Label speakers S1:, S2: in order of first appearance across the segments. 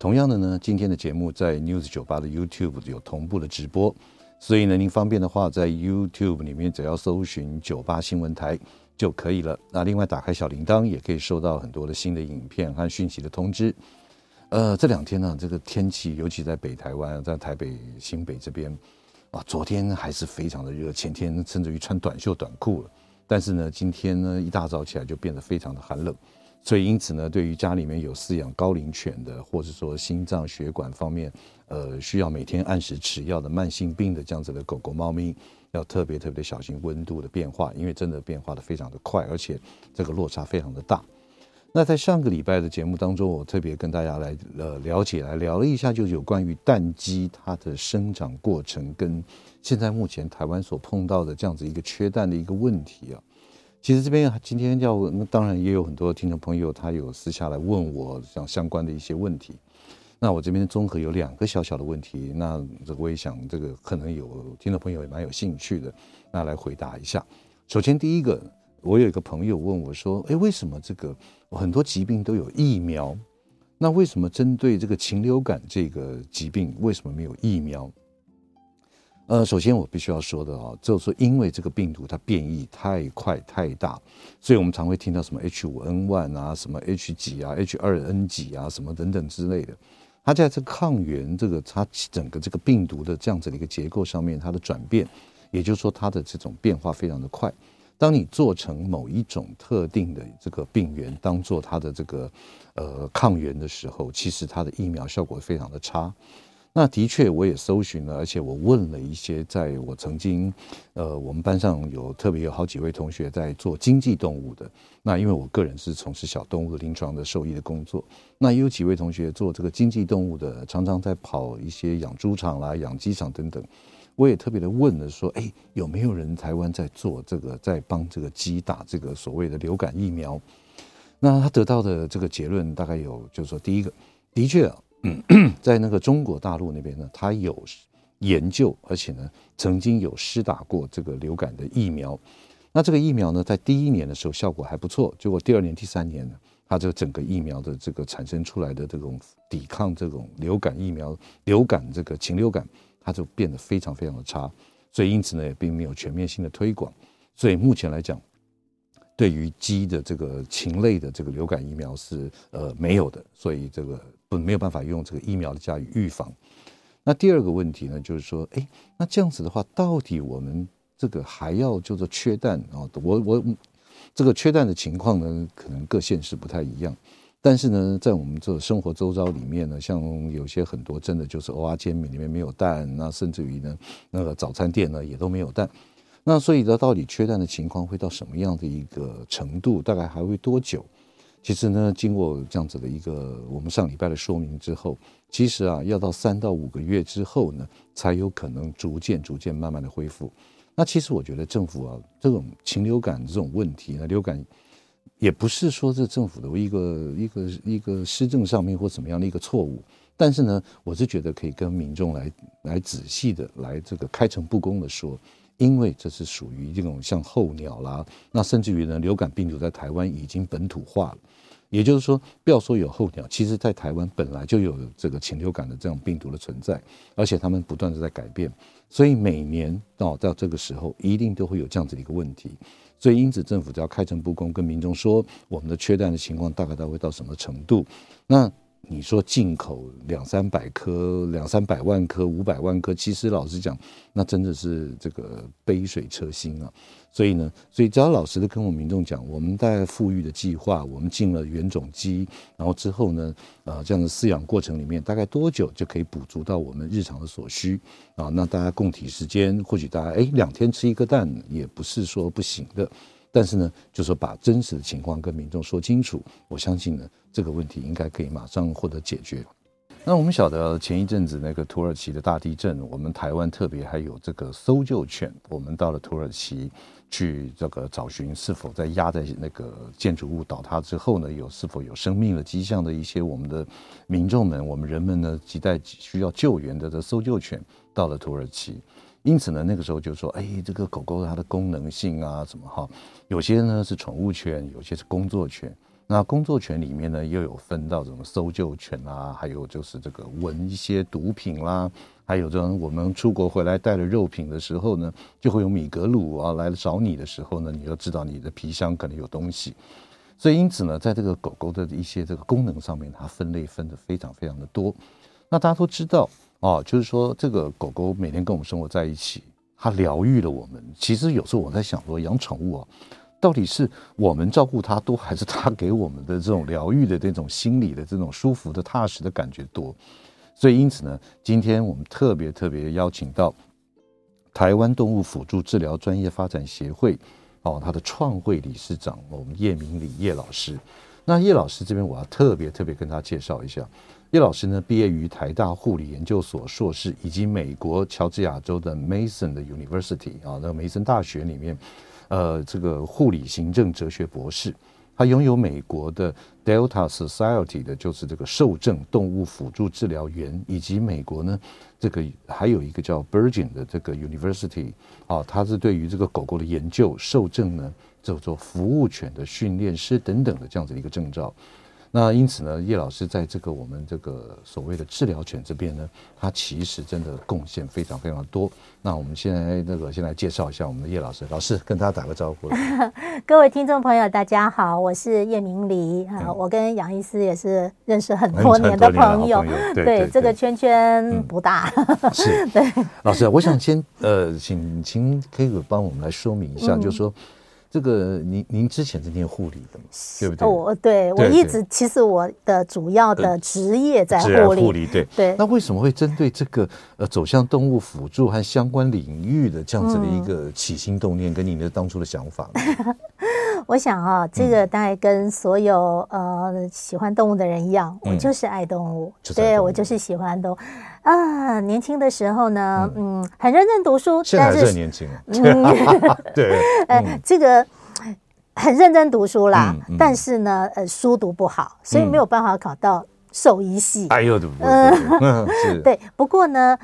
S1: 同样的呢，今天的节目在 News 九八的 YouTube 有同步的直播，所以呢，您方便的话，在 YouTube 里面只要搜寻九八新闻台就可以了。那另外打开小铃铛，也可以收到很多的新的影片和讯息的通知。呃，这两天呢，这个天气，尤其在北台湾，在台北新北这边，啊，昨天还是非常的热，前天甚至于穿短袖短裤了。但是呢，今天呢，一大早起来就变得非常的寒冷。所以，因此呢，对于家里面有饲养高龄犬的，或者说心脏血管方面，呃，需要每天按时吃药的慢性病的这样子的狗狗、猫咪，要特别特别的小心温度的变化，因为真的变化的非常的快，而且这个落差非常的大。那在上个礼拜的节目当中，我特别跟大家来呃了解来聊了一下，就有关于蛋鸡它的生长过程跟现在目前台湾所碰到的这样子一个缺蛋的一个问题啊。其实这边今天要，那当然也有很多听众朋友，他有私下来问我像相关的一些问题。那我这边综合有两个小小的问题，那这个我也想这个可能有听众朋友也蛮有兴趣的，那来回答一下。首先第一个，我有一个朋友问我说，哎，为什么这个很多疾病都有疫苗？那为什么针对这个禽流感这个疾病，为什么没有疫苗？呃，首先我必须要说的啊，就是说因为这个病毒它变异太快太大，所以我们常会听到什么 H 五 N 1啊，什么 H 几啊，H 二 N 几啊，什么等等之类的。它在这个抗原这个它整个这个病毒的这样子的一个结构上面，它的转变，也就是说它的这种变化非常的快。当你做成某一种特定的这个病原当做它的这个呃抗原的时候，其实它的疫苗效果非常的差。那的确，我也搜寻了，而且我问了一些，在我曾经，呃，我们班上有特别有好几位同学在做经济动物的。那因为我个人是从事小动物的临床的兽医的工作，那也有几位同学做这个经济动物的，常常在跑一些养猪场啦、养鸡场等等。我也特别的问了说，哎，有没有人台湾在做这个，在帮这个鸡打这个所谓的流感疫苗？那他得到的这个结论大概有，就是说，第一个，的确啊。在那个中国大陆那边呢，他有研究，而且呢，曾经有施打过这个流感的疫苗。那这个疫苗呢，在第一年的时候效果还不错，结果第二年、第三年呢，它这个整个疫苗的这个产生出来的这种抵抗这种流感疫苗、流感这个禽流感，它就变得非常非常的差。所以因此呢，也并没有全面性的推广。所以目前来讲，对于鸡的这个禽类的这个流感疫苗是呃没有的。所以这个。不，没有办法用这个疫苗的加以预防。那第二个问题呢，就是说，哎，那这样子的话，到底我们这个还要叫做缺蛋啊？我我这个缺蛋的情况呢，可能各县市不太一样。但是呢，在我们这生活周遭里面呢，像有些很多真的就是蚵仔煎饼里面没有蛋，那甚至于呢，那个早餐店呢也都没有蛋。那所以呢，到底缺蛋的情况会到什么样的一个程度？大概还会多久？其实呢，经过这样子的一个我们上礼拜的说明之后，其实啊，要到三到五个月之后呢，才有可能逐渐、逐渐、慢慢的恢复。那其实我觉得政府啊，这种禽流感这种问题呢，流感也不是说这政府的一个一个一个施政上面或怎么样的一个错误，但是呢，我是觉得可以跟民众来来仔细的来这个开诚布公的说。因为这是属于这种像候鸟啦，那甚至于呢，流感病毒在台湾已经本土化了，也就是说，不要说有候鸟，其实在台湾本来就有这个禽流感的这种病毒的存在，而且他们不断的在改变，所以每年到到这个时候，一定都会有这样子的一个问题，所以因此政府只要开诚布公跟民众说，我们的缺蛋的情况大概到会到什么程度，那。你说进口两三百颗、两三百万颗、五百万颗，其实老实讲，那真的是这个杯水车薪啊。所以呢，所以只要老实的跟我们民众讲，我们在富裕的计划，我们进了原种鸡，然后之后呢，呃，这样的饲养过程里面，大概多久就可以补足到我们日常的所需啊？那大家共体时间，或许大家哎两天吃一个蛋也不是说不行的。但是呢，就说把真实的情况跟民众说清楚，我相信呢，这个问题应该可以马上获得解决。那我们晓得前一阵子那个土耳其的大地震，我们台湾特别还有这个搜救犬，我们到了土耳其去这个找寻是否在压在那个建筑物倒塌之后呢，有是否有生命的迹象的一些我们的民众们，我们人们呢亟待需要救援的这搜救犬到了土耳其，因此呢那个时候就说，哎，这个狗狗它的功能性啊什么哈，有些呢是宠物犬，有些是工作犬。那工作犬里面呢，又有分到什么搜救犬啊，还有就是这个闻一些毒品啦，还有这种我们出国回来带了肉品的时候呢，就会有米格鲁啊来找你的时候呢，你要知道你的皮箱可能有东西，所以因此呢，在这个狗狗的一些这个功能上面，它分类分得非常非常的多。那大家都知道啊，就是说这个狗狗每天跟我们生活在一起，它疗愈了我们。其实有时候我在想说，养宠物啊。到底是我们照顾它多，还是它给我们的这种疗愈的这种心理的这种舒服的踏实的感觉多？所以因此呢，今天我们特别特别邀请到台湾动物辅助治疗专业发展协会哦，他的创会理事长我们叶明礼叶老师。那叶老师这边我要特别特别跟他介绍一下，叶老师呢毕业于台大护理研究所硕士，以及美国乔治亚州的 Mason 的 University 啊，那个梅森大学里面。呃，这个护理行政哲学博士，他拥有美国的 Delta Society 的，就是这个受证动物辅助治疗员，以及美国呢，这个还有一个叫 Bergen 的这个 University 啊，他是对于这个狗狗的研究受证呢，叫做服务犬的训练师等等的这样子的一个证照。那因此呢，叶老师在这个我们这个所谓的治疗犬这边呢，他其实真的贡献非常非常多。那我们现在那个先来介绍一下我们的叶老师，老师跟大家打个招呼。
S2: 各位听众朋友，大家好，我是叶明黎啊，嗯、我跟杨医师也是认识很多年的朋友。朋友对，对，对，对，这个圈圈不大。嗯、是，对。
S1: 老师，我想先呃，请请可以帮我们来说明一下，嗯、就是说。这个您您之前是念护理的嘛，对不对？
S2: 我对我一直其实我的主要的职业在护理，护理
S1: 对对。那为什么会针对这个呃走向动物辅助和相关领域的这样子的一个起心动念，跟您的当初的想法呢？
S2: 我想啊，这个大概跟所有呃喜欢动物的人一样，我就是爱动物，对我就是喜欢动物。啊，年轻的时候呢，嗯，很认真读书，
S1: 现在还是很年轻啊。嗯，对，
S2: 哎，这个很认真读书啦，但是呢，呃，书读不好，所以没有办法考到兽医系。哎呦，嗯，对。不过呢，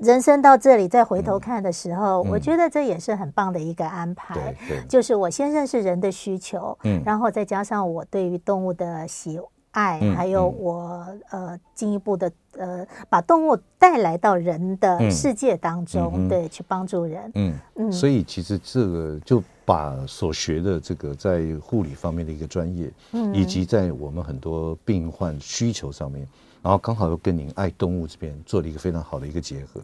S2: 人生到这里再回头看的时候，我觉得这也是很棒的一个安排。就是我先认识人的需求，嗯，然后再加上我对于动物的喜爱，还有我呃进一步的。呃，把动物带来到人的世界当中，嗯嗯、对，去帮助人。嗯
S1: 嗯，嗯，所以其实这个就把所学的这个在护理方面的一个专业，嗯，以及在我们很多病患需求上面，然后刚好又跟您爱动物这边做了一个非常好的一个结合。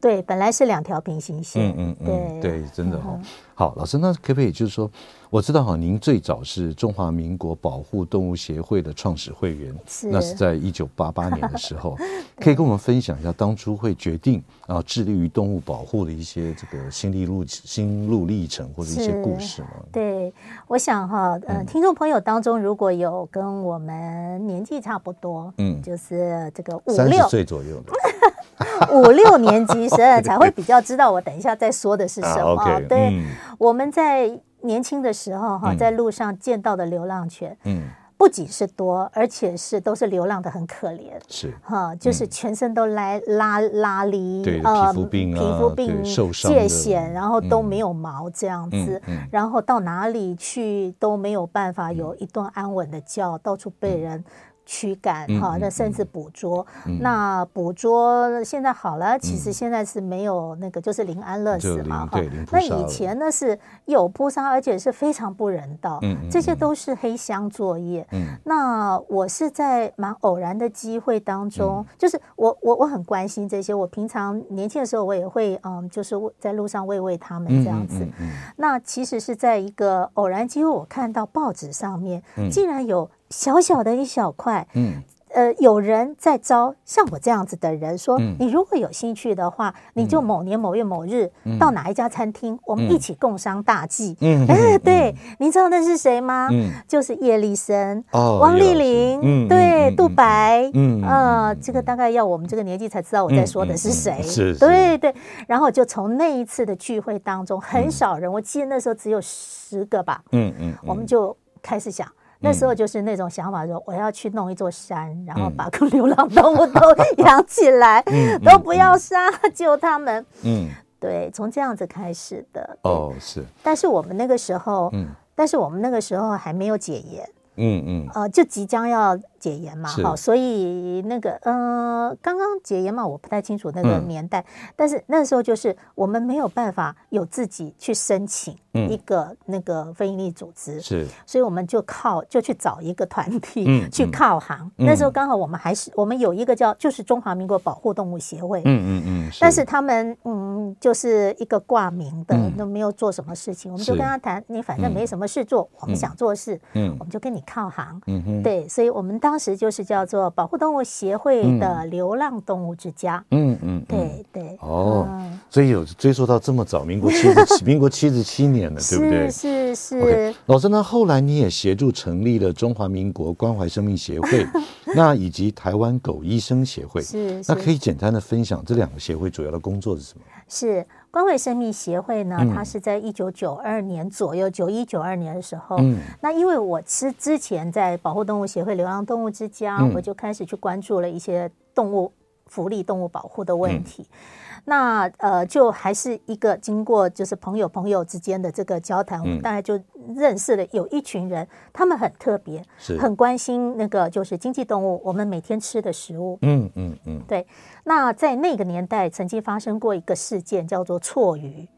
S2: 对，本来是两条平行线。嗯嗯，嗯
S1: 对对，真的哈、哦。好，老师，那可不可以就是说，我知道哈，您最早是中华民国保护动物协会的创始会员，是那是在一九八八年的时候，可以跟我们分享一下当初会决定啊致力于动物保护的一些这个心历路心路历程或者一些故事吗？
S2: 对，我想哈，呃，听众朋友当中如果有跟我们年纪差不多，嗯，就是这个五六岁左右的。五六年级生 才会比较知道，我等一下再说的是什么。对，嗯、我们在年轻的时候哈，在路上见到的流浪犬，嗯，不仅是多，而且是都是流浪的很可怜，是。哈，就是全身都来拉拉离，
S1: 对，皮肤病啊，皮肤病受伤、
S2: 疥癬，然后都没有毛这样子，然后到哪里去都没有办法有一顿安稳的觉，到处被人。驱赶哈，那甚至捕捉，嗯、那捕捉现在好了，其实现在是没有那个，就是临安乐死嘛哈。那以前呢是有扑杀，而且是非常不人道，嗯、这些都是黑箱作业。嗯、那我是在蛮偶然的机会当中，嗯、就是我我我很关心这些，我平常年轻的时候我也会嗯，就是在路上喂喂他们这样子。那其实是在一个偶然机会，我看到报纸上面竟然有。小小的一小块，嗯，呃，有人在招像我这样子的人，说你如果有兴趣的话，你就某年某月某日到哪一家餐厅，我们一起共商大计。嗯，哎，对，你知道那是谁吗？嗯，就是叶丽森、汪丽玲，对，杜白，嗯，呃，这个大概要我们这个年纪才知道我在说的是谁。是，对对。然后就从那一次的聚会当中，很少人，我记得那时候只有十个吧。嗯嗯，我们就开始想。那时候就是那种想法，说我要去弄一座山，然后把个流浪动物都 养起来，都不要杀，救他们。嗯，对，从这样子开始的。哦，是。但是我们那个时候，嗯，但是我们那个时候还没有解严。嗯嗯。呃，就即将要。解严嘛，好，所以那个，呃，刚刚解严嘛，我不太清楚那个年代，但是那时候就是我们没有办法有自己去申请一个那个非营利组织，是，所以我们就靠就去找一个团体去靠行。那时候刚好我们还是我们有一个叫就是中华民国保护动物协会，嗯嗯嗯，但是他们嗯就是一个挂名的，都没有做什么事情，我们就跟他谈，你反正没什么事做，我们想做事，嗯，我们就跟你靠行，嗯嗯，对，所以我们当。当时就是叫做保护动物协会的流浪动物之家。嗯嗯，对对。哦，
S1: 所以有追溯到这么早，民国七十 民国七十七年了，对不对？
S2: 是是。
S1: 老师，那后来你也协助成立了中华民国关怀生命协会，那以及台湾狗医生协会。是。那可以简单的分享这两个协会主要的工作是什么？
S2: 是。关怀生命协会呢，它是在一九九二年左右，九一九二年的时候。嗯。那因为我之之前在保护动物协会、流浪动物之家，嗯、我就开始去关注了一些动物福利、动物保护的问题。嗯那呃，就还是一个经过就是朋友朋友之间的这个交谈，我们大概就认识了有一群人，他们很特别，是很关心那个就是经济动物，我们每天吃的食物。嗯嗯嗯，对。那在那个年代，曾经发生过一个事件，叫做错鱼。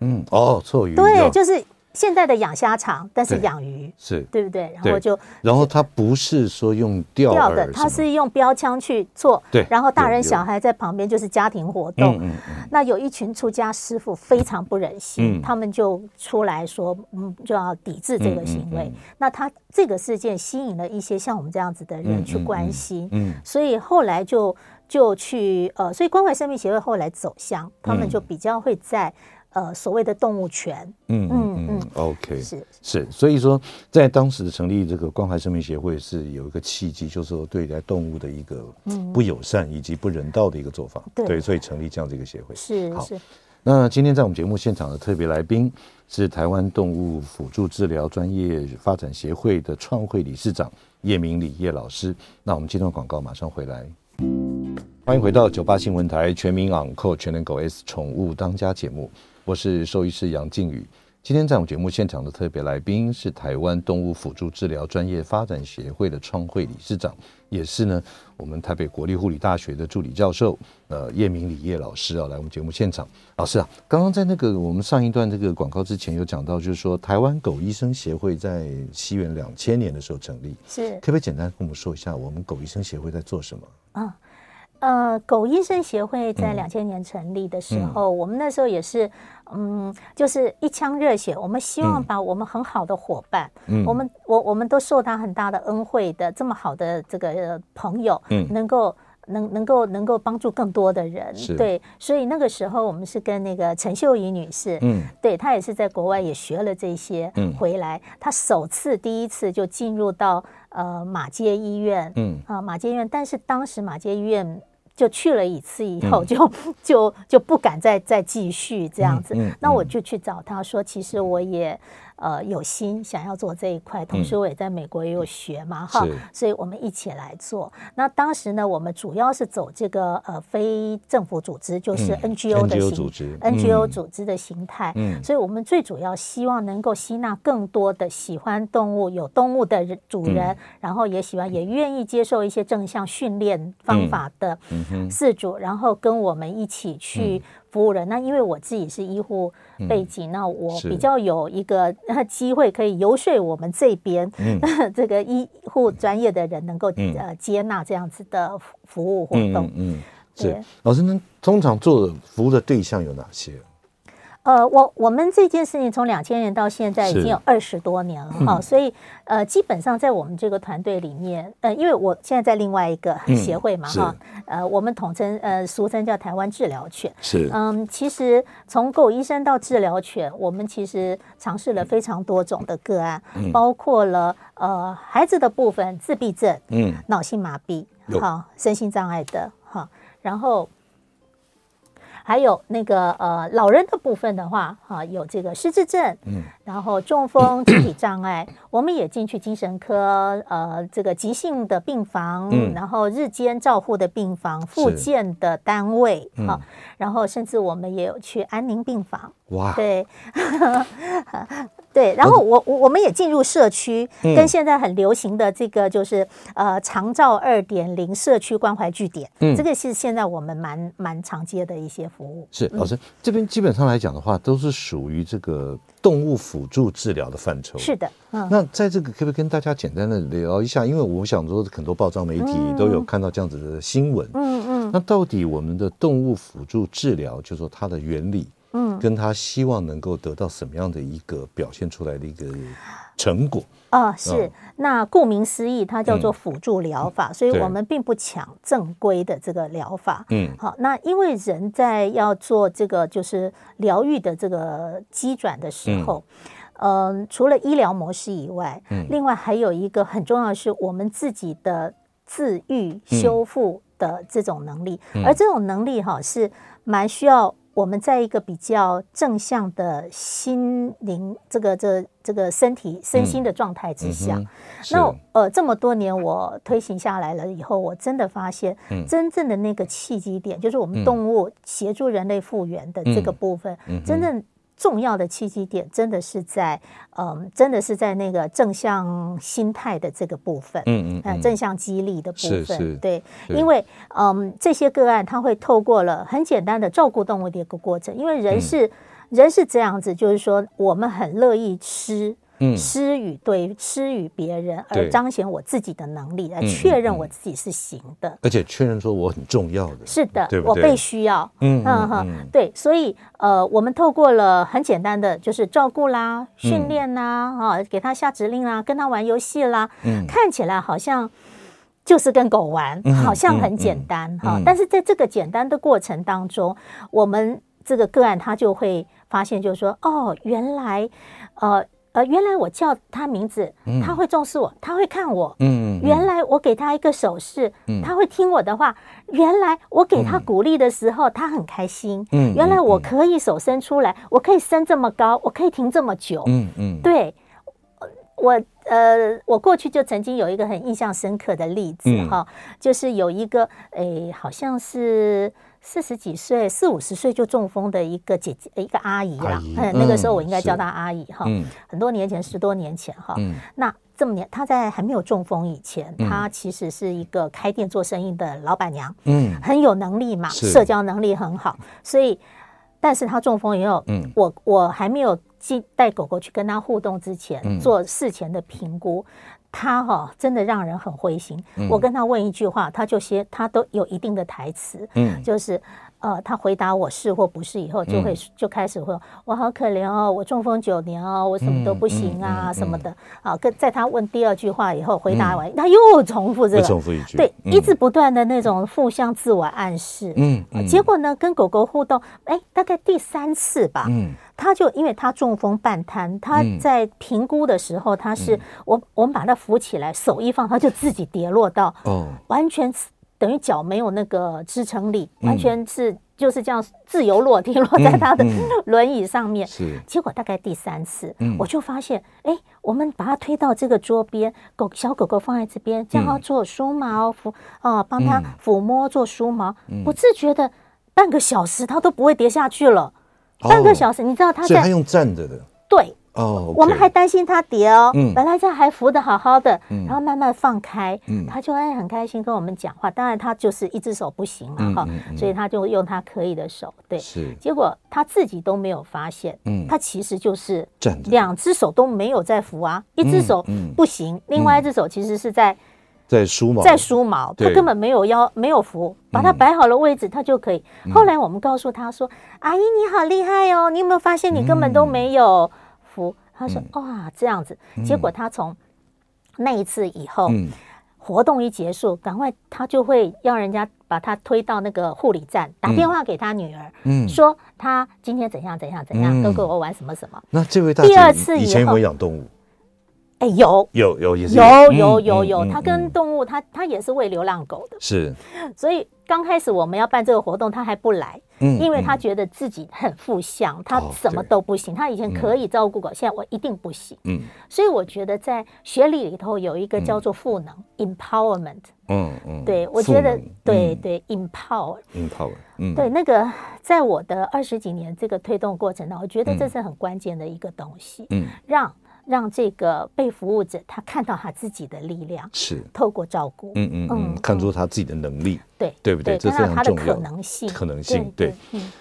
S2: 嗯，哦，错鱼。对，就是。现在的养虾场，但是养鱼是对不对？然后就，
S1: 然后它不是说用钓的，
S2: 它是用标枪去做。对，然后大人小孩在旁边就是家庭活动。嗯嗯。那有一群出家师傅非常不忍心，他们就出来说，嗯，就要抵制这个行为。那他这个事件吸引了一些像我们这样子的人去关心。嗯。所以后来就就去呃，所以关怀生命协会后来走向，他们就比较会在。呃，所谓的动物权，嗯嗯嗯
S1: ，OK，是是，所以说在当时成立这个关怀生命协会是有一个契机，就是说对待动物的一个不友善以及不人道的一个做法，嗯、对，所以成立这样的一个协会。是好是。那今天在我们节目现场的特别来宾是台湾动物辅助治疗专业发展协会的创会理事长叶明礼叶老师。那我们接段广告，马上回来。欢迎回到九八新闻台全民昂扣全能狗 S 宠物当家节目。我是兽医师杨靖宇，今天在我们节目现场的特别来宾是台湾动物辅助治疗专业发展协会的创会理事长，也是呢我们台北国立护理大学的助理教授，呃叶明里叶老师啊，来我们节目现场。老师啊，刚刚在那个我们上一段这个广告之前有讲到，就是说台湾狗医生协会在西元两千年的时候成立，是可不可以简单跟我们说一下我们狗医生协会在做什么？啊。
S2: 呃，狗医生协会在两千年成立的时候，嗯、我们那时候也是，嗯，就是一腔热血，我们希望把我们很好的伙伴，嗯，我们我我们都受他很大的恩惠的这么好的这个朋友，嗯，能够能能够能够帮助更多的人，对，所以那个时候我们是跟那个陈秀仪女士，嗯，对，她也是在国外也学了这些，嗯，回来，她首次第一次就进入到呃马街医院，嗯。啊马街医院，但是当时马街医院。就去了一次以后，就 就就不敢再再继续这样子。那我就去找他说，其实我也。呃，有心想要做这一块，同时我也在美国也有学嘛，哈、嗯，所以我们一起来做。那当时呢，我们主要是走这个呃非政府组织，就是 NGO 的形、嗯、NGO 组织的形态。嗯，所以我们最主要希望能够吸纳更多的喜欢动物、有动物的主人，嗯、然后也喜欢也愿意接受一些正向训练方法的饲主，然后跟我们一起去。服务人，那因为我自己是医护背景，嗯、那我比较有一个机会可以游说我们这边、嗯、这个医护专业的人能够、嗯、呃接纳这样子的服务活动。嗯，嗯，嗯，
S1: 对是。老师，那通常做的服务的对象有哪些？
S2: 呃，我我们这件事情从两千年到现在已经有二十多年了哈，所以呃，基本上在我们这个团队里面，呃，因为我现在在另外一个协会嘛哈，呃，我们统称呃俗称叫台湾治疗犬，
S1: 是。
S2: 嗯，其实从狗医生到治疗犬，我们其实尝试了非常多种的个案，包括了呃孩子的部分，自闭症，嗯，脑性麻痹，哈，身心障碍的哈，然后。还有那个呃，老人的部分的话，哈、啊，有这个失智症，嗯，然后中风、肢体障碍，我们也进去精神科，呃，这个急性的病房，嗯，然后日间照护的病房、复健的单位，哈、嗯。啊，然后甚至我们也有去安宁病房，哇，对。对，然后我我我们也进入社区，跟现在很流行的这个就是呃长照二点零社区关怀据点，嗯，这个是现在我们蛮蛮常接的一些服务。
S1: 是老师这边基本上来讲的话，都是属于这个动物辅助治疗的范畴。
S2: 是的，嗯。
S1: 那在这个可不可以跟大家简单的聊一下？因为我想说很多报章媒体都有看到这样子的新闻。嗯嗯。那到底我们的动物辅助治疗，就是说它的原理？嗯，跟他希望能够得到什么样的一个表现出来的一个成果。
S2: 啊？是，那顾名思义，它叫做辅助疗法，嗯、所以我们并不抢正规的这个疗法。嗯，好，那因为人在要做这个就是疗愈的这个机转的时候，嗯、呃，除了医疗模式以外，嗯，另外还有一个很重要的是我们自己的自愈修复的这种能力，嗯、而这种能力哈是蛮需要。我们在一个比较正向的心灵，这个这这个身体身心的状态之下，嗯、那呃这么多年我推行下来了以后，我真的发现，真正的那个契机点，嗯、就是我们动物协助人类复原的这个部分，真正。重要的契机点真的是在，嗯，真的是在那个正向心态的这个部分，嗯嗯，嗯，正向激励的部分，对，因为，嗯，这些个案他会透过了很简单的照顾动物的一个过程，因为人是、嗯、人是这样子，就是说我们很乐意吃。施与对施与别人，而彰显我自己的能力，来确认我自己是行的，
S1: 而且确认说我很重要的。
S2: 是的，我被需要。嗯嗯嗯，对，所以呃，我们透过了很简单的，就是照顾啦、训练啦，啊，给他下指令啦，跟他玩游戏啦，看起来好像就是跟狗玩，好像很简单哈。但是在这个简单的过程当中，我们这个个案他就会发现，就是说，哦，原来呃。呃，原来我叫他名字，他会重视我，他会看我。嗯，原来我给他一个手势，他会听我的话。原来我给他鼓励的时候，他很开心。嗯，原来我可以手伸出来，我可以伸这么高，我可以停这么久。嗯嗯，对，我呃，我过去就曾经有一个很印象深刻的例子哈，就是有一个诶，好像是。四十几岁、四五十岁就中风的一个姐姐、一个阿姨啦，嗯，那个时候我应该叫她阿姨哈。嗯，很多年前，十多年前哈。嗯，那这么年，她在还没有中风以前，她其实是一个开店做生意的老板娘。嗯，很有能力嘛，社交能力很好。所以，但是她中风以后，嗯，我我还没有进带狗狗去跟她互动之前，做事前的评估。他哈、哦、真的让人很灰心。嗯、我跟他问一句话，他就先他都有一定的台词，嗯，就是呃，他回答我是或不是以后，就会、嗯、就开始会我好可怜哦，我中风九年哦，我什么都不行啊、嗯嗯、什么的啊。跟在他问第二句话以后，回答完、嗯、他又重复这个，重复一句，对，嗯、一直不断的那种互相自我暗示，嗯，嗯。结果呢，跟狗狗互动，哎，大概第三次吧，嗯。他就因为他中风半瘫，他在评估的时候，他是我我们把他扶起来，手一放，他就自己跌落到，完全等于脚没有那个支撑力，完全是就是这样自由落体落在他的轮椅上面。是，结果大概第三次，我就发现，哎，我们把它推到这个桌边，狗小狗狗放在这边，叫它做梳毛抚啊，帮他抚摸做梳毛，不自觉的半个小时它都不会跌下去了。半个小时，你知道它在？
S1: 用站着的。
S2: 对。哦。我们还担心他跌哦。嗯。本来这还扶的好好的，然后慢慢放开，他就会很开心跟我们讲话。当然，他就是一只手不行了哈，所以他就用他可以的手。对。是。结果他自己都没有发现，嗯，他其实就是两只手都没有在扶啊，一只手不行，另外一只手其实是在
S1: 在梳毛，
S2: 在梳毛，他根本没有要没有扶，把它摆好了位置，他就可以。后来我们告诉他说：“阿姨你好厉害哦，你有没有发现你根本都没有扶？”他说：“哇，这样子。”结果他从那一次以后，活动一结束，赶快他就会要人家把他推到那个护理站，打电话给他女儿，嗯，说他今天怎样怎样怎样，都跟我玩什么什么。
S1: 那这位第二次以前有养动物？
S2: 哎，有
S1: 有有也是
S2: 有有有有，他跟动物，他他也是喂流浪狗的，
S1: 是，
S2: 所以刚开始我们要办这个活动，他还不来。嗯，因为他觉得自己很负向，他什么都不行。他以前可以照顾狗，现在我一定不行。嗯，所以我觉得在学历里头有一个叫做赋能 （empowerment）。嗯嗯，对，我觉得对对 empower，empower，嗯，对，那个在我的二十几年这个推动过程当中，我觉得这是很关键的一个东西。嗯，让。让这个被服务者他看到他自己的力量，是透过照顾，嗯嗯嗯，
S1: 看出他自己的能力，
S2: 对
S1: 对不对？这非常重要。
S2: 可能性，
S1: 可能性，对。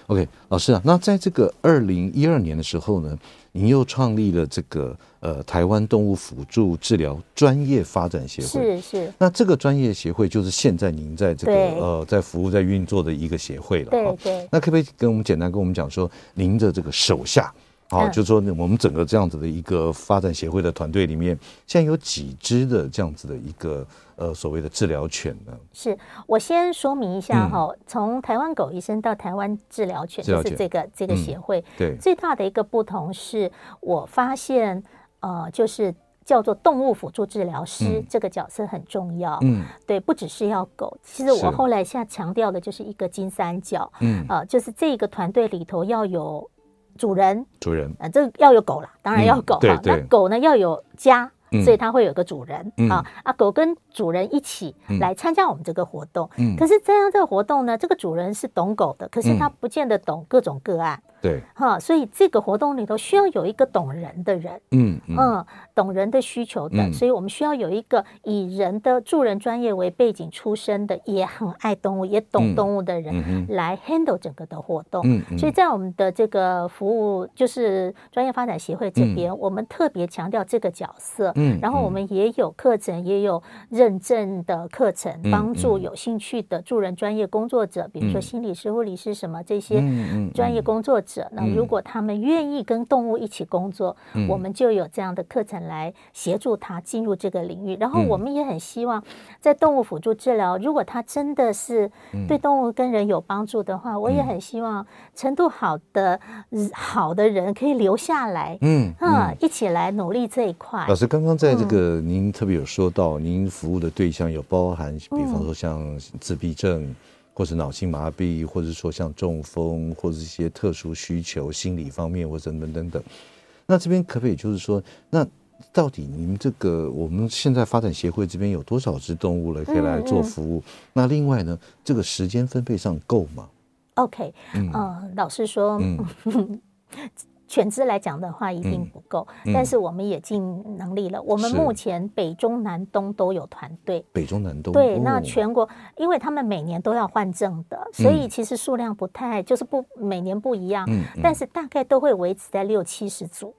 S1: OK，老师啊，那在这个二零一二年的时候呢，您又创立了这个呃台湾动物辅助治疗专业发展协会，
S2: 是是。
S1: 那这个专业协会就是现在您在这个呃在服务在运作的一个协会了，
S2: 对对。
S1: 那可不可以跟我们简单跟我们讲说，您的这个手下？好，就是说我们整个这样子的一个发展协会的团队里面，现在有几只的这样子的一个呃所谓的治疗犬呢？
S2: 是我先说明一下哈，从台湾狗医生到台湾治疗犬，就是这个这个协会，对，最大的一个不同是我发现呃，就是叫做动物辅助治疗师这个角色很重要，嗯，对，不只是要狗，其实我后来现在强调的就是一个金三角，嗯，呃，就是这个团队里头要有。主人，
S1: 主人，
S2: 啊，这个要有狗啦，当然要狗哈。那狗呢要有家，所以它会有个主人啊啊，狗跟主人一起来参加我们这个活动。可是这样这个活动呢，这个主人是懂狗的，可是他不见得懂各种个案。
S1: 对，
S2: 哈，所以这个活动里头需要有一个懂人的人，嗯嗯，懂人的需求的，所以我们需要有一个以人的助人专业为背景出身的，也很爱动物，也懂动物的人来 handle 整个的活动。所以在我们的这个服务，就是专业发展协会这边，我们特别强调这个角色。嗯，然后我们也有课程，也有认证的课程，帮助有兴趣的助人专业工作者，比如说心理师、护理师什么这些专业工作者。那如果他们愿意跟动物一起工作，嗯、我们就有这样的课程来协助他进入这个领域。然后我们也很希望，在动物辅助治疗，如果他真的是对动物跟人有帮助的话，嗯、我也很希望程度好的好的人可以留下来，嗯嗯，一起来努力这一块。
S1: 老师刚刚在这个您特别有说到，您服务的对象有包含，比方说像自闭症。或者脑性麻痹，或者说像中风，或者一些特殊需求、心理方面，或者等等等等。那这边可不可以就是说，那到底你们这个我们现在发展协会这边有多少只动物了，可以来做服务？嗯嗯、那另外呢，这个时间分配上够吗
S2: ？OK，嗯、呃，老实说。嗯 犬只来讲的话，一定不够，但是我们也尽能力了。我们目前北中南东都有团队，
S1: 北中南东
S2: 对，那全国，因为他们每年都要换证的，所以其实数量不太，就是不每年不一样，但是大概都会维持在六七十组。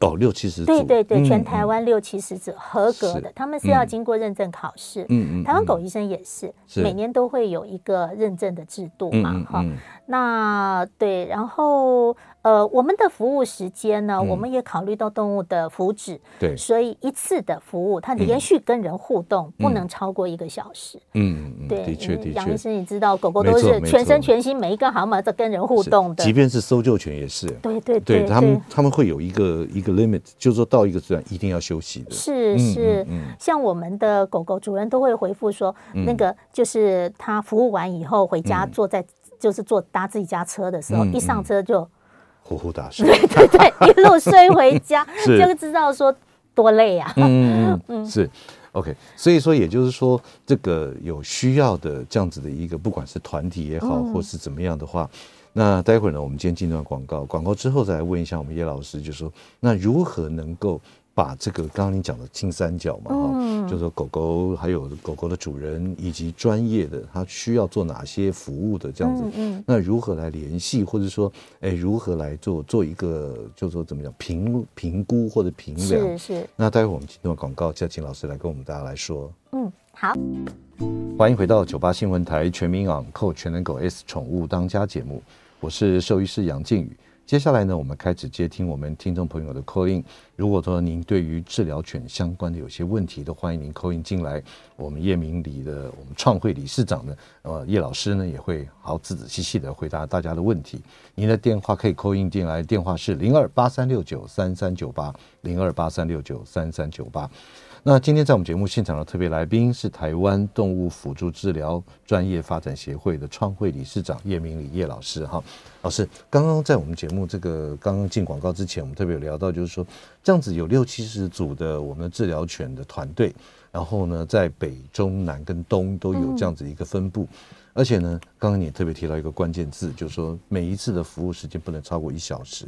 S1: 哦，六七十组，
S2: 对对对，全台湾六七十组合格的，他们是要经过认证考试。嗯嗯，台湾狗医生也是，每年都会有一个认证的制度嘛，哈。那对，然后呃，我们的服务时间呢，我们也考虑到动物的福祉，对，所以一次的服务，它连续跟人互动不能超过一个小时。嗯嗯，对，的确的确。杨医生，你知道狗狗都是全身全心，每一个好嘛在跟人互动的，
S1: 即便是搜救犬也是。
S2: 对对对，
S1: 他们他们会有一个一个 limit，就是说到一个阶段一定要休息的。
S2: 是是，像我们的狗狗主人都会回复说，那个就是他服务完以后回家坐在。就是坐搭自己家车的时候，一上车就
S1: 呼呼大睡，
S2: 对对对，一路睡回家，就知道说多累啊。
S1: 嗯 嗯，是 OK。所以说，也就是说，这个有需要的这样子的一个，不管是团体也好，或是怎么样的话，那待会儿呢，我们今天进段广告，广告之后再来问一下我们叶老师，就是说那如何能够。把这个刚刚你讲的金三角嘛，哈、嗯，就是说狗狗还有狗狗的主人以及专业的，它需要做哪些服务的这样子，嗯，嗯那如何来联系，或者说，哎，如何来做做一个，就是说怎么讲评评估或者评量？是是。那待会儿我们进段广告，就要请老师来跟我们大家来说。嗯。
S2: 好，
S1: 欢迎回到九八新闻台全民养扣全能狗 S 宠物当家节目，我是兽医师杨靖宇。接下来呢，我们开始接听我们听众朋友的 call in。如果说您对于治疗犬相关的有些问题，都欢迎您 call in 进来。我们叶明里的我们创会理事长呢，呃，叶老师呢也会好仔仔细细的回答大家的问题。您的电话可以 call in 进来，电话是零二八三六九三三九八零二八三六九三三九八。那今天在我们节目现场的特别来宾是台湾动物辅助治疗专业发展协会的创会理事长叶明礼叶老师哈，老师刚刚在我们节目这个刚刚进广告之前，我们特别有聊到，就是说这样子有六七十组的我们的治疗犬的团队，然后呢在北中南跟东都有这样子一个分布，而且呢刚刚你也特别提到一个关键字，就是说每一次的服务时间不能超过一小时。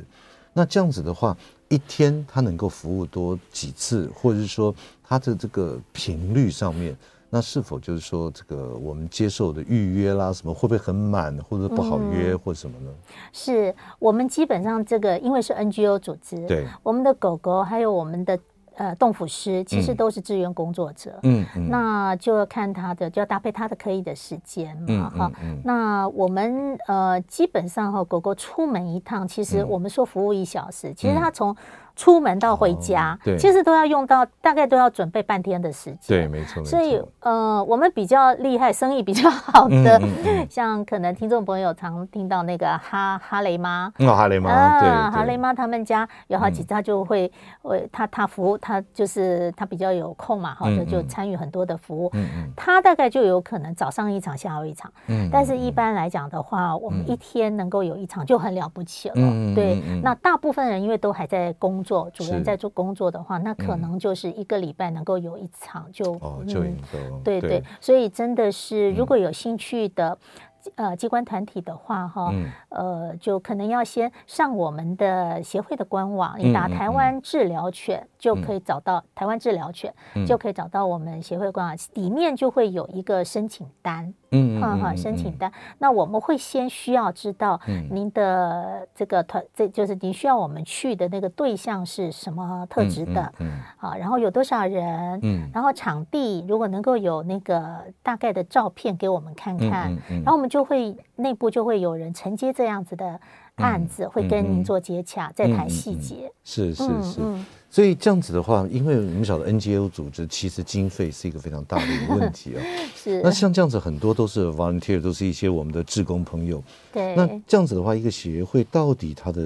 S1: 那这样子的话，一天它能够服务多几次，或者是说它的这个频率上面，那是否就是说这个我们接受的预约啦，什么会不会很满，或者不好约，或什么呢？嗯、
S2: 是我们基本上这个，因为是 NGO 组织，对，我们的狗狗还有我们的。呃，动辅师其实都是志愿工作者，嗯，嗯，那就要看他的，就要搭配他的可以的时间嘛，哈、嗯嗯嗯。那我们呃，基本上哈，狗狗出门一趟，其实我们说服务一小时，嗯、其实它从。出门到回家，哦，其实都要用到，大概都要准备半天的时间。
S1: 对，没错。
S2: 所以，呃，我们比较厉害，生意比较好的，嗯嗯嗯，像可能听众朋友常听到那个哈哈雷妈，
S1: 哦，哈雷妈，啊，对，
S2: 哈雷妈他们家有好几次，他就会，为、嗯、他他服务，他就是他比较有空嘛，哈，就就参与很多的服务。嗯嗯。他大概就有可能早上一场，下午一场。嗯。但是一般来讲的话，我们一天能够有一场就很了不起了。嗯。对。那大部分人因为都还在工作。做主任在做工作的话，那可能就是一个礼拜能够有一场就，就、对对，对，所以真的是如果有兴趣的。呃，机关团体的话，哈、嗯，呃，就可能要先上我们的协会的官网，你打台湾治疗犬就可以找到、嗯、台湾治疗犬、嗯，就可以找到我们协会官网，里面就会有一个申请单，嗯哈哈，申请单、嗯。那我们会先需要知道您的这个团，这就是您需要我们去的那个对象是什么特质的，嗯，好、嗯，然后有多少人，嗯，然后场地如果能够有那个大概的照片给我们看看，然后我们。就会内部就会有人承接这样子的案子，嗯、会跟您做接洽，再、嗯、谈细节。是
S1: 是是、嗯，所以这样子的话，因为我们晓得 NGO 组织其实经费是一个非常大的一个问题啊。是。那像这样子，很多都是 volunteer，都是一些我们的志工朋友。对。那这样子的话，一个协会到底它的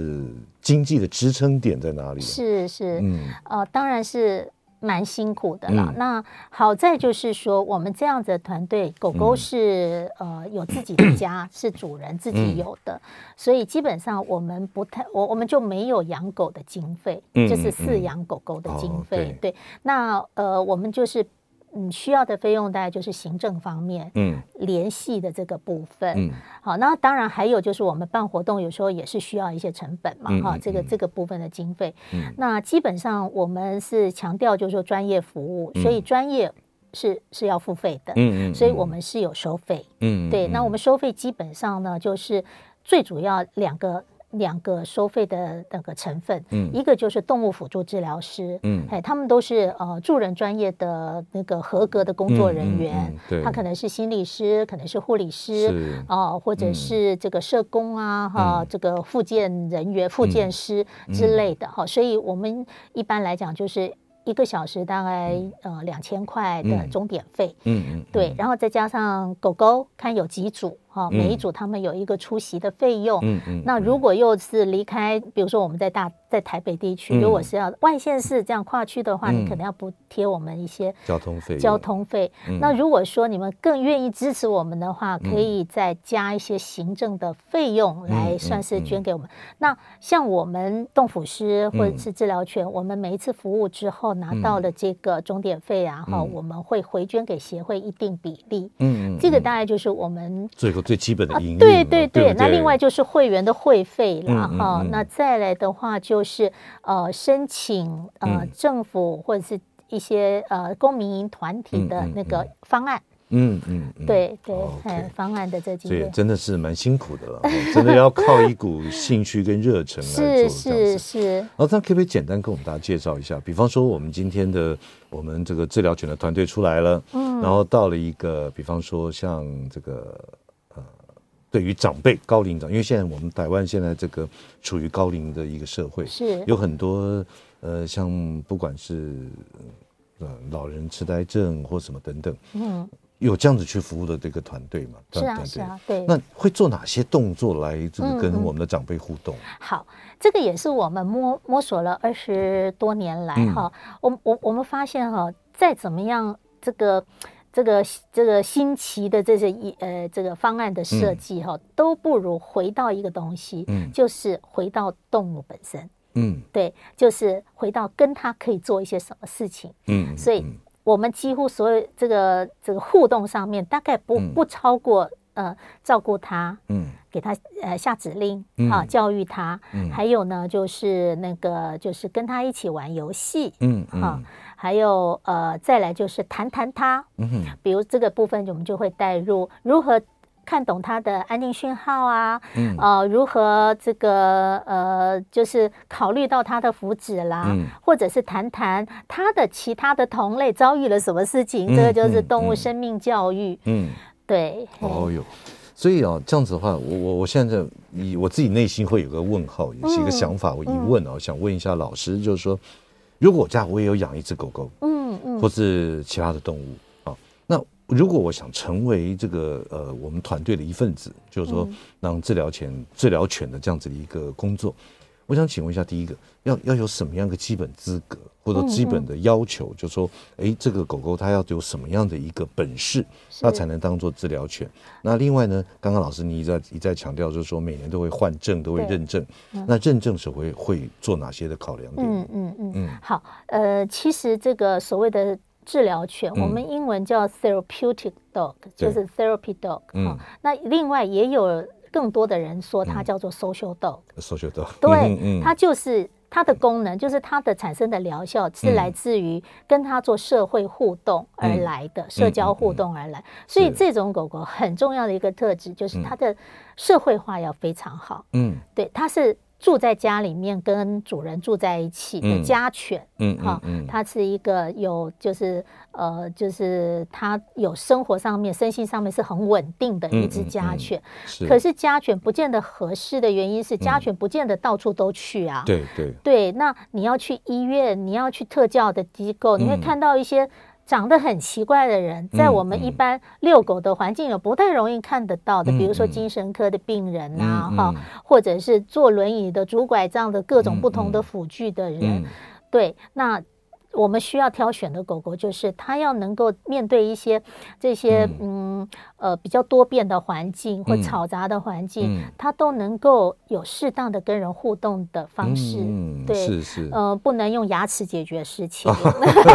S1: 经济的支撑点在哪里？是是。嗯。呃，当然是。蛮辛苦的啦、嗯。那好在就是说，我们这样子的团队，狗狗是、嗯、呃有自己的家，是主人自己有的，嗯、所以基本上我们不太，我我们就没有养狗的经费、嗯，就是饲养狗狗的经费、嗯。对，那呃，我们就是。嗯，需要的费用大概就是行政方面，嗯，联系的这个部分，嗯，好，那当然还有就是我们办活动有时候也是需要一些成本嘛，哈、嗯，这个这个部分的经费，嗯，那基本上我们是强调就是说专业服务，嗯、所以专业是是要付费的，嗯嗯，所以我们是有收费，嗯，对，那我们收费基本上呢就是最主要两个。两个收费的那个成分，嗯，一个就是动物辅助治疗师，嗯，哎，他们都是呃助人专业的那个合格的工作人员，对，他可能是心理师，可能是护理师，哦、呃，或者是这个社工啊，哈、嗯，这个复健人员、复健师之类的，哈、嗯，所以我们一般来讲就是。一个小时大概呃两千块的钟点费，嗯嗯，对，然后再加上狗狗看有几组哈，每一组他们有一个出席的费用，嗯嗯，那如果又是离开，比如说我们在大在台北地区，如果是要外县市这样跨区的话，你可能要补贴我们一些交通费，交通费。那如果说你们更愿意支持我们的话，可以再加一些行政的费用来算是捐给我们。那像我们动辅师或者是治疗犬，我们每一次服务之后。拿到了这个终点费，然后我们会回捐给协会一定比例。嗯，这个大概就是我们最后最基本的营运。对对对，那另外就是会员的会费了哈。那再来的话就是呃申请呃政府或者是一些呃公民营团体的那个方案。
S2: 嗯嗯，对对，方案的这几
S1: 对，真的是蛮辛苦的了，真的要靠一股兴趣跟热忱来做。是是是。然后，那可不可以简单跟我们大家介绍一下？比方说，我们今天的我们这个治疗犬的团队出来了，嗯，然后到了一个，比方说像这个呃，对于长辈高龄长，因为现在我们台湾现在这个处于高龄的一个社会，是有很多呃，像不管是呃老人痴呆症或什么等等，嗯。有这样子去服务的这个团队嘛？
S2: 是啊，是啊，对。
S1: 那会做哪些动作来这个跟我们的长辈互动？
S2: 好，这个也是我们摸摸索了二十多年来哈，我我我们发现哈，再怎么样这个这个这个新奇的这些一呃这个方案的设计哈，都不如回到一个东西，嗯，就是回到动物本身，嗯，对，就是回到跟它可以做一些什么事情，嗯，所以。我们几乎所有这个这个互动上面，大概不不超过呃照顾它，嗯，给他呃下指令啊，教育他，嗯，还有呢就是那个就是跟他一起玩游戏，嗯啊，还有呃再来就是谈谈他，嗯哼，比如这个部分我们就会带入如何。看懂他的安定讯号啊，嗯，呃，如何这个呃，就是考虑到他的福祉啦，嗯，或者是谈谈他的其他的同类遭遇了什么事情，嗯，这个就是动物生命教育，嗯，对。
S1: 哦哟，所以啊，这样子的话，我我我现在以我自己内心会有个问号，也是一个想法，我疑问啊，嗯，想问一下老师，就是说，如果我家我也有养一只狗狗，嗯嗯，或是其他的动物啊，那。如果我想成为这个呃我们团队的一份子，就是说让治疗犬治疗犬的这样子的一个工作，我想请问一下，第一个要要有什么样的基本资格或者基本的要求？就是说，哎，这个狗狗它要有什么样的一个本事，那才能当做治疗犬？那另外呢，刚刚老师你一再一再强调，就是说每年都会换证，都会认证。那认证时会会做哪些的考量点？
S2: 嗯嗯嗯嗯。好，呃，其实这个所谓的。治疗犬，我们英文叫 therapeutic dog，就是 therapy dog。嗯，那另外也有更多的人说它叫做 social dog。
S1: social dog。
S2: 对，它就是它的功能，就是它的产生的疗效是来自于跟它做社会互动而来的，社交互动而来。所以这种狗狗很重要的一个特质就是它的社会化要非常好。嗯，对，它是。住在家里面跟主人住在一起的家犬，嗯，哈，它是一个有就是呃就是它有生活上面身心上面是很稳定的一只家犬，可是家犬不见得合适的原因是家犬不见得到处都去啊，对对对，那你要去医院，你要去特教的机构，你会看到一些。长得很奇怪的人，在我们一般遛狗的环境有不太容易看得到的，比如说精神科的病人啊，哈，或者是坐轮椅的、拄拐杖的各种不同的辅具的人，对，那。我们需要挑选的狗狗，就是它要能够面对一些这些嗯呃比较多变的环境或嘈杂的环境，它都能够有适当的跟人互动的方式。对，是是。呃，不能用牙齿解决事情，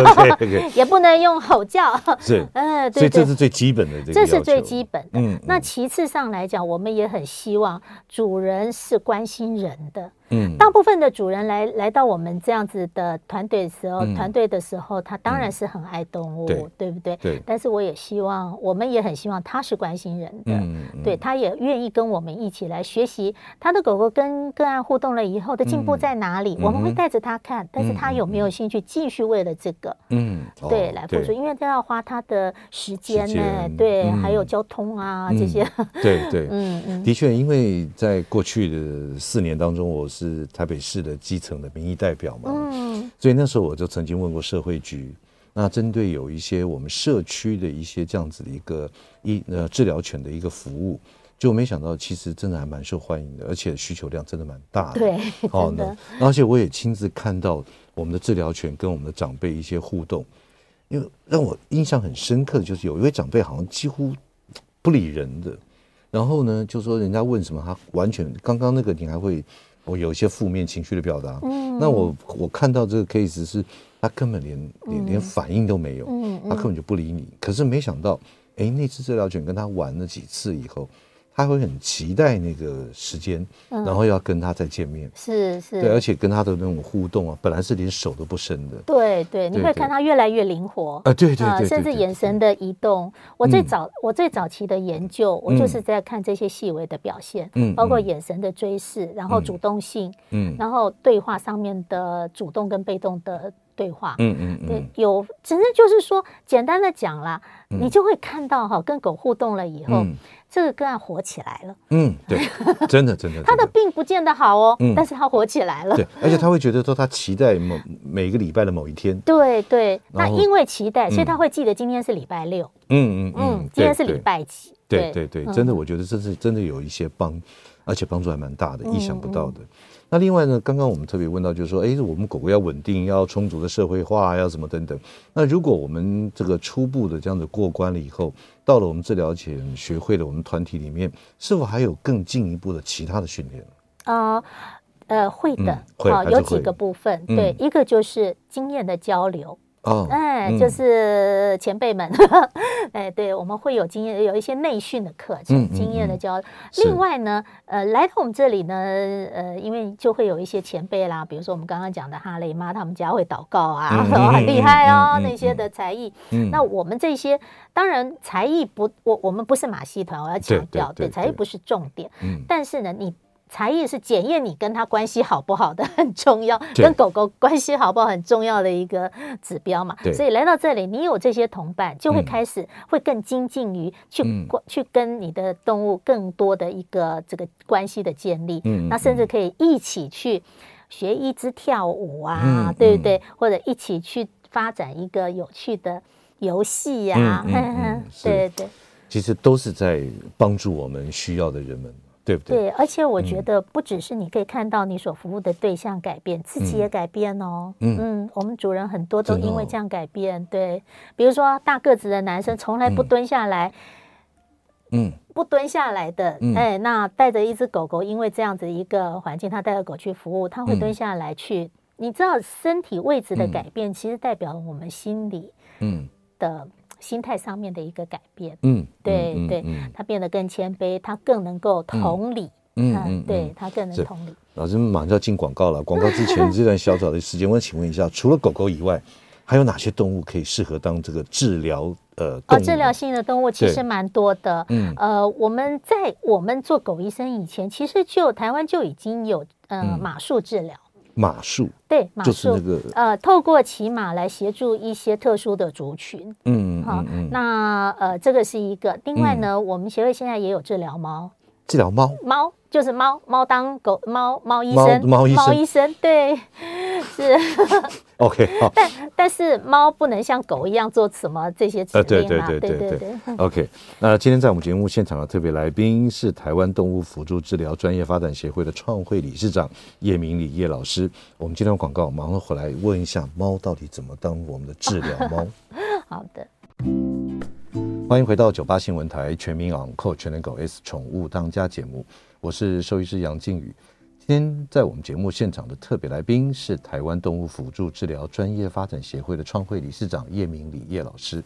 S2: 也不能用吼叫。
S1: 是，嗯，对，所以这是最基本的，
S2: 这是最基本的。嗯，那其次上来讲，我们也很希望主人是关心人的。嗯，大部分的主人来来到我们这样子的团队的时候，团队的时候，他当然是很爱动物，对不对？对。但是我也希望，我们也很希望他是关心人的，对，他也愿意跟我们一起来学习。他的狗狗跟个案互动了以后的进步在哪里，我们会带着他看，但是他有没有兴趣继续为了这个，嗯，对，来付出，因为他要花他的时间呢，对，还有交通啊这些，
S1: 对对，嗯嗯，的确，因为在过去的四年当中，我。是台北市的基层的民意代表嘛，嗯，所以那时候我就曾经问过社会局，那针对有一些我们社区的一些这样子的一个医呃治疗犬的一个服务，就没想到其实真的还蛮受欢迎的，而且需求量真的蛮大的，对，好呢，而且我也亲自看到我们的治疗犬跟我们的长辈一些互动，因为让我印象很深刻的就是有一位长辈好像几乎不理人的，然后呢就说人家问什么他完全刚刚那个你还会。我有一些负面情绪的表达，嗯，那我我看到这个 case 是，他根本连连连反应都没有，嗯，他根本就不理你。可是没想到，哎，那次治疗犬跟他玩了几次以后，他会很期待那个时间，嗯、然后要跟他再见面。
S2: 是是，
S1: 对，而且跟他的那种互动啊，本来是连手都不伸的。
S2: 对对，你会看他越来越灵活啊，
S1: 对对对，
S2: 甚至眼神的移动。我最早我最早期的研究，我就是在看这些细微的表现，嗯，包括眼神的追视，然后主动性，嗯，然后对话上面的主动跟被动的。对话，嗯嗯嗯，对，有，只是就是说，简单的讲啦，你就会看到哈，跟狗互动了以后，这个个案火起来了。嗯，
S1: 对，真 的真的，
S2: 他的病不见得好哦，但是他火起来了。
S1: 对，而且他会觉得说，他期待某每个礼拜的某一天。
S2: 对对，那因为期待，所以他会记得今天是礼拜六。嗯嗯嗯，今天是礼拜几？
S1: 对对对，真的，我觉得这是真的有一些帮，而且帮助还蛮大的，意想不到的。那另外呢，刚刚我们特别问到，就是说，哎，我们狗狗要稳定，要充足的社会化，要什么等等。那如果我们这个初步的这样子过关了以后，到了我们治疗前学会了我们团体里面，是否还有更进一步的其他的训练？啊，
S2: 呃，会的，嗯、会有几个部分，嗯、对，一个就是经验的交流。哦，哎，就是前辈们，哎，对，我们会有经验，有一些内训的课程，经验的交流。另外呢，呃，来到我们这里呢，呃，因为就会有一些前辈啦，比如说我们刚刚讲的哈雷妈，他们家会祷告啊，很厉害哦，那些的才艺。那我们这些当然才艺不，我我们不是马戏团，我要强调，对，才艺不是重点。但是呢，你。才艺是检验你跟他关系好不好的 很重要，跟狗狗关系好不好很重要的一个指标嘛。所以来到这里，你有这些同伴，就会开始会更精进于去去跟你的动物更多的一个这个关系的建立。嗯那甚至可以一起去学一支跳舞啊，对不对？或者一起去发展一个有趣的游戏呀。对对，
S1: 其实都是在帮助我们需要的人们。对不对？
S2: 对，而且我觉得不只是你可以看到你所服务的对象改变，自己也改变哦。嗯嗯，我们主人很多都因为这样改变。对，比如说大个子的男生从来不蹲下来，嗯，不蹲下来的，哎，那带着一只狗狗，因为这样子一个环境，他带着狗去服务，他会蹲下来去。你知道，身体位置的改变，其实代表了我们心里嗯的。心态上面的一个改变，嗯，对对，他变得更谦卑，他更能够同理，嗯，对他更能同理。
S1: 老师马上就要进广告了，广告之前这段小小的时间，我请问一下，除了狗狗以外，还有哪些动物可以适合当这个治疗？呃，哦，
S2: 治疗性的动物其实蛮多的，嗯，呃，我们在我们做狗医生以前，其实就台湾就已经有呃马术治疗。
S1: 马术。
S2: 对，马术。那个呃，透过骑马来协助一些特殊的族群，嗯，好，那呃，这个是一个。另外呢，我们协会现在也有治疗猫，
S1: 治疗猫，
S2: 猫就是猫，猫当狗，猫猫医生，猫医生，猫医生，对，是。
S1: OK，好，
S2: 但但是猫不能像狗一样做什么这些指令嘛？对对对对对。
S1: OK，那今天在我们节目现场的特别来宾是台湾动物辅助治疗专业发展协会的创会理事长叶明礼叶老师。我们今天广告马上回来问一下，猫到底怎么当我们的治疗猫？
S2: 好的，
S1: 欢迎回到九八新闻台全民昂狗全能狗 S 宠物当家节目，我是兽医师杨靖宇。今天在我们节目现场的特别来宾是台湾动物辅助治疗专业发展协会的创会理事长叶明礼叶老师。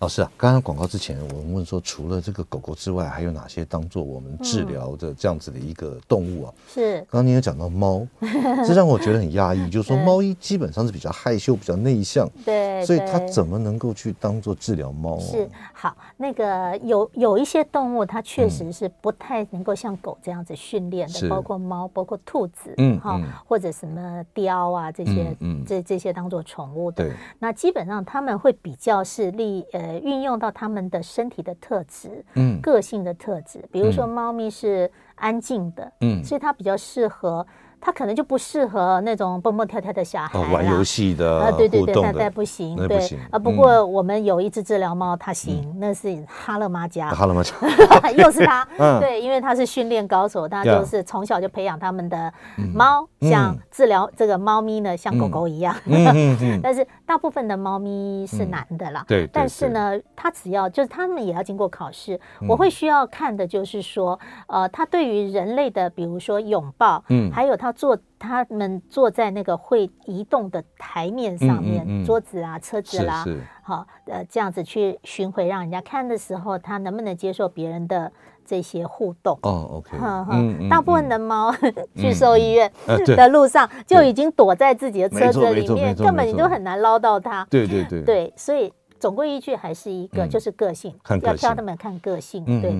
S1: 老师啊，刚刚广告之前，我们问说，除了这个狗狗之外，还有哪些当做我们治疗的这样子的一个动物啊？
S2: 是。
S1: 刚刚你有讲到猫，这让我觉得很压抑，就是说猫一基本上是比较害羞、比较内向，
S2: 对，
S1: 所以它怎么能够去当做治疗猫？
S2: 是。好，那个有有一些动物，它确实是不太能够像狗这样子训练的，包括猫，包括兔子，嗯，哈，或者什么雕啊这些，嗯，这这些当做宠物的。那基本上他们会比较是利呃。呃，运用到他们的身体的特质，嗯，个性的特质，比如说猫咪是安静的，嗯，所以它比较适合。他可能就不适合那种蹦蹦跳跳的小孩
S1: 玩游戏的啊，
S2: 对对对，他他不行，对。啊。不过我们有一只治疗猫，它行，那是哈勒妈家，
S1: 哈勒妈家，
S2: 又是他，对，因为他是训练高手，他就是从小就培养他们的猫，像治疗这个猫咪呢，像狗狗一样。但是大部分的猫咪是男的啦，对。但是呢，他只要就是他们也要经过考试，我会需要看的就是说，呃，它对于人类的，比如说拥抱，嗯，还有他。坐，他们坐在那个会移动的台面上面，嗯嗯嗯、桌子啊、车子啦、啊，好，呃，这样子去巡回让人家看的时候，他能不能接受别人的这些互动。
S1: 哦，OK，
S2: 嗯，大部分的猫去兽医院的路上就已经躲在自己的车子里面，根本你都很难捞到它。
S1: 对对对，
S2: 对，所以。总归一句还是一个，就是个性，要挑他们看个性。对，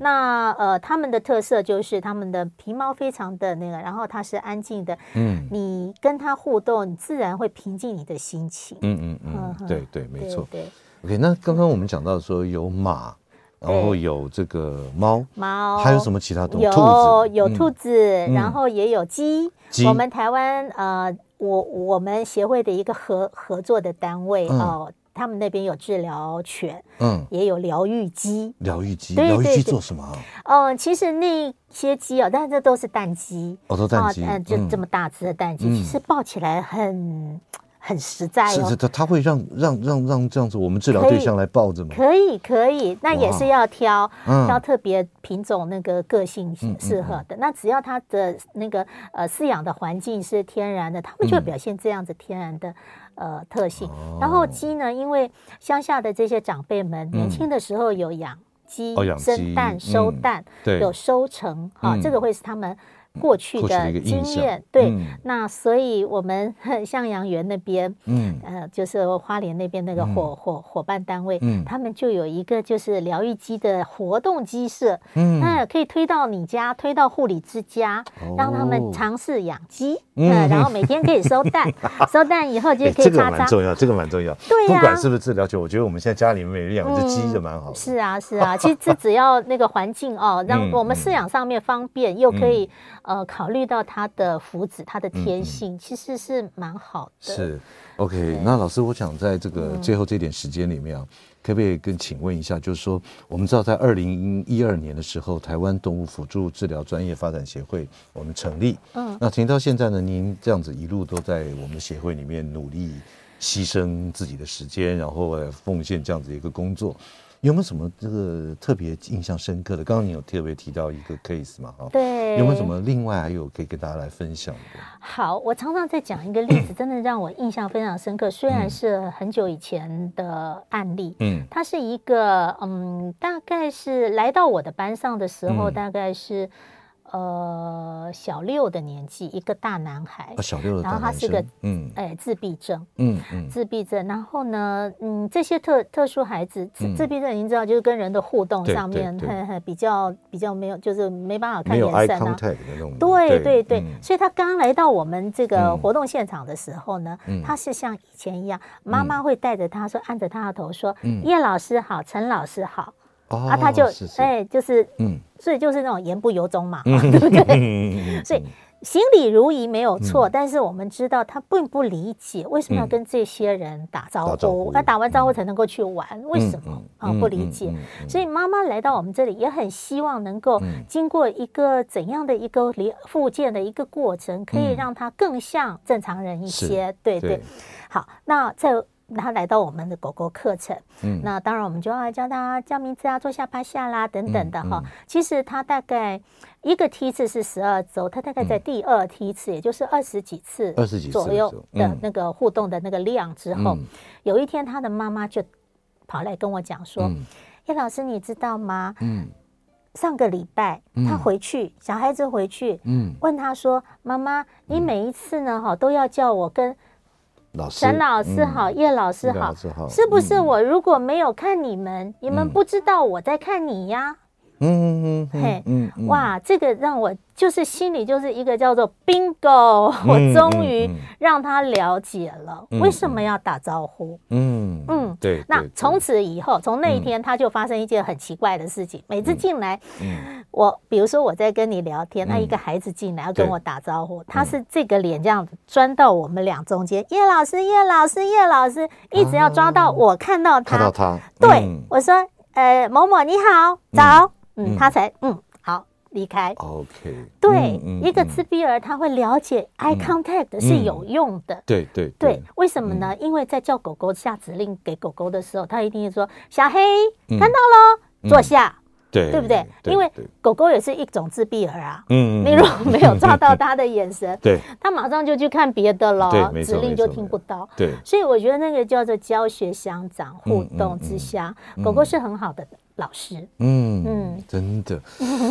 S2: 那呃，他们的特色就是他们的皮毛非常的那个，然后它是安静的。嗯，你跟它互动，你自然会平静你的心情。
S1: 嗯嗯嗯，对对，没错。对，OK。那刚刚我们讲到说有马，然后有这个猫，猫还有什么其他动物？
S2: 有有兔子，然后也有鸡。我们台湾呃，我我们协会的一个合合作的单位哦。他们那边有治疗犬，嗯，也有疗愈鸡。
S1: 疗愈鸡，疗愈鸡做什么？
S2: 嗯，其实那些鸡哦，但是这都是蛋鸡，
S1: 哦，都蛋鸡，
S2: 嗯，就这么大只的蛋鸡，其实抱起来很很实在哦。
S1: 是是，它它会让让让让这样子，我们治疗对象来抱着吗？
S2: 可以可以，那也是要挑挑特别品种，那个个性适合的。那只要它的那个呃饲养的环境是天然的，它们就会表现这样子天然的。呃，特性。然后鸡呢，因为乡下的这些长辈们年轻的时候有养鸡，生蛋、收蛋，有收成哈，这个会是他们。过去的经验，对，那所以我们 向阳园那边，嗯，呃，就是花莲那边那个伙伙伙伴单位，嗯，他们就有一个就是疗愈鸡的活动鸡舍，嗯，那可以推到你家，推到护理之家，让他们尝试养鸡，嗯，然后每天可以收蛋，收蛋以后就可以。
S1: 这个蛮重要，这个蛮重要，对呀，不管是不是治疗犬，我觉得我们现在家里面养只鸡就蛮好。
S2: 是啊，是啊，其实这只要那个环境哦，让 我们饲养上面方便，又可以。呃，考虑到他的福祉，他的天性，其实是蛮好的。
S1: 是，OK。那老师，我想在这个最后这点时间里面啊，可不可以跟请问一下，就是说，我们知道在二零一二年的时候，台湾动物辅助治疗专业发展协会我们成立。嗯。那停到现在呢，您这样子一路都在我们协会里面努力牺牲自己的时间，然后来奉献这样子一个工作。有没有什么这个特别印象深刻的？刚刚你有特别提到一个 case 嘛？哈，
S2: 对，
S1: 有没有什么另外还有可以跟大家来分享的？
S2: 好，我常常在讲一个例子，真的让我印象非常深刻。虽然是很久以前的案例，嗯，它是一个嗯，大概是来到我的班上的时候，大概是。呃，小六的年纪，一个大男孩，
S1: 小六的然后他是个嗯，
S2: 哎，自闭症，嗯嗯，自闭症。然后呢，嗯，这些特特殊孩子，自自闭症，您知道，就是跟人的互动上面，比较比较没有，就是没办法看眼神啊，对对对，所以他刚来到我们这个活动现场的时候呢，他是像以前一样，妈妈会带着他说，按着他的头说，叶老师好，陈老师好。啊，他就哎，就是，嗯，所以就是那种言不由衷嘛，对不对？所以行礼如仪没有错，但是我们知道他并不理解为什么要跟这些人打招呼，那打完招呼才能够去玩，为什么？啊？不理解。所以妈妈来到我们这里，也很希望能够经过一个怎样的一个复健的一个过程，可以让他更像正常人一些。对对，好，那在。他来到我们的狗狗课程，嗯，那当然我们就要教他叫名字啊，坐下、趴下啦，等等的哈。其实他大概一个梯次是十二周，他大概在第二梯次，也就是二十几次、二十几左右的那个互动的那个量之后，有一天他的妈妈就跑来跟我讲说：“叶老师，你知道吗？嗯，上个礼拜他回去，小孩子回去，嗯，问他说：妈妈，你每一次呢，哈，都要叫我跟。”陈老师好，叶老师好，是不是我如果没有看你们，你们不知道我在看你呀？嗯嗯嗯，嘿，嗯，哇，这个让我就是心里就是一个叫做 bingo，我终于让他了解了为什么要打招呼。嗯。嗯，对。那从此以后，从那一天他就发生一件很奇怪的事情，每次进来，我比如说我在跟你聊天，那一个孩子进来要跟我打招呼，他是这个脸这样子钻到我们俩中间，叶老师，叶老师，叶老师，一直要抓到我看到他，看到他，对，我说，呃，某某你好，早。嗯，他才嗯好离开。OK，对，一个自闭儿他会了解 eye contact 是有用的。对对对，为什么呢？因为在叫狗狗下指令给狗狗的时候，他一定会说小黑看到喽，坐下。对，对不对？因为狗狗也是一种自闭儿啊。嗯，你如果没有抓到 它的眼神，对，它马上就去看别的了，指令就听不到。对，所以我觉得那个叫做教学相长、互动之下，狗狗是很好的。老师。
S1: 嗯嗯，真的。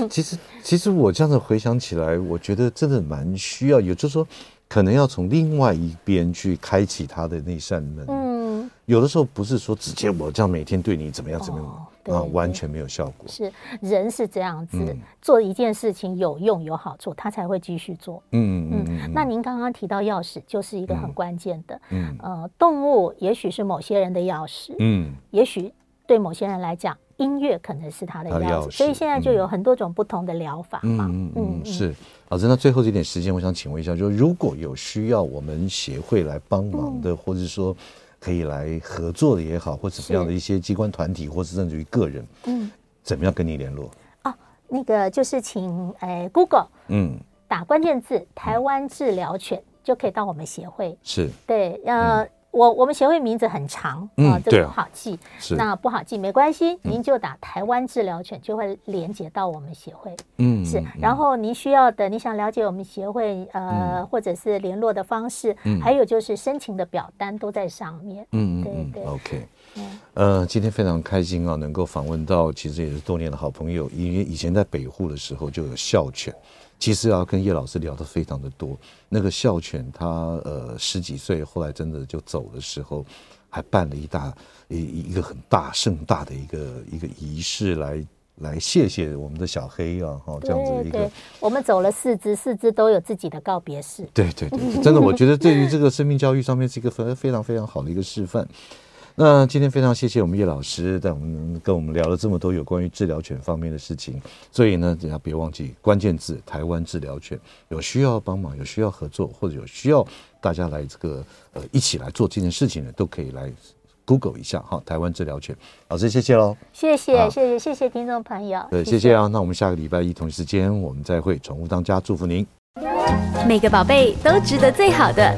S1: 其实其实我这样子回想起来，我觉得真的蛮需要，也就是说，可能要从另外一边去开启他的那扇门。嗯，有的时候不是说直接我这样每天对你怎么样怎么样。哦啊，完全没有效果。
S2: 是人是这样子，嗯、做一件事情有用有好处，他才会继续做。嗯嗯嗯。那您刚刚提到钥匙，就是一个很关键的。嗯。呃，动物也许是某些人的钥匙。嗯。也许对某些人来讲，音乐可能是他的钥匙。所以现在就有很多种不同的疗法嘛。嗯嗯，嗯。是，老师，那最后这点时间，我想请问一下，就是如果有需要我们协会来帮忙的，嗯、或者说。可以来合作的也好，或怎么样的一些机关团体，或是甚至于个人，嗯，怎么样跟你联络？哦，那个就是请诶 Google，嗯，打关键字“台湾治疗犬”就可以到我们协会。是，对，呃。我我们协会名字很长啊，这个不好记。是，那不好记没关系，您就打台湾治疗犬就会连接到我们协会。嗯，是。然后您需要的，你想了解我们协会呃，或者是联络的方式，还有就是申请的表单都在上面。嗯嗯，对对。OK。呃，今天非常开心啊，能够访问到其实也是多年的好朋友，因为以前在北护的时候就有校犬。其实啊，跟叶老师聊的非常的多。那个校犬，他呃十几岁，后来真的就走的时候，还办了一大一一个很大盛大的一个一个仪式来来谢谢我们的小黑啊，哈，这样子的一个。我们走了四只，四只都有自己的告别式。对对对，真的，我觉得对于这个生命教育上面是一个非非常非常好的一个示范。那今天非常谢谢我们叶老师带我们跟我们聊了这么多有关于治疗犬方面的事情，所以呢，大家别忘记关键字“台湾治疗犬”，有需要帮忙、有需要合作或者有需要大家来这个呃一起来做这件事情的，都可以来 Google 一下哈，“台湾治疗犬”。老师，谢谢喽！谢谢谢谢谢谢听众朋友，对，谢谢啊！那我们下个礼拜一同一时间我们再会，宠物当家，祝福您。每个宝贝都值得最好的，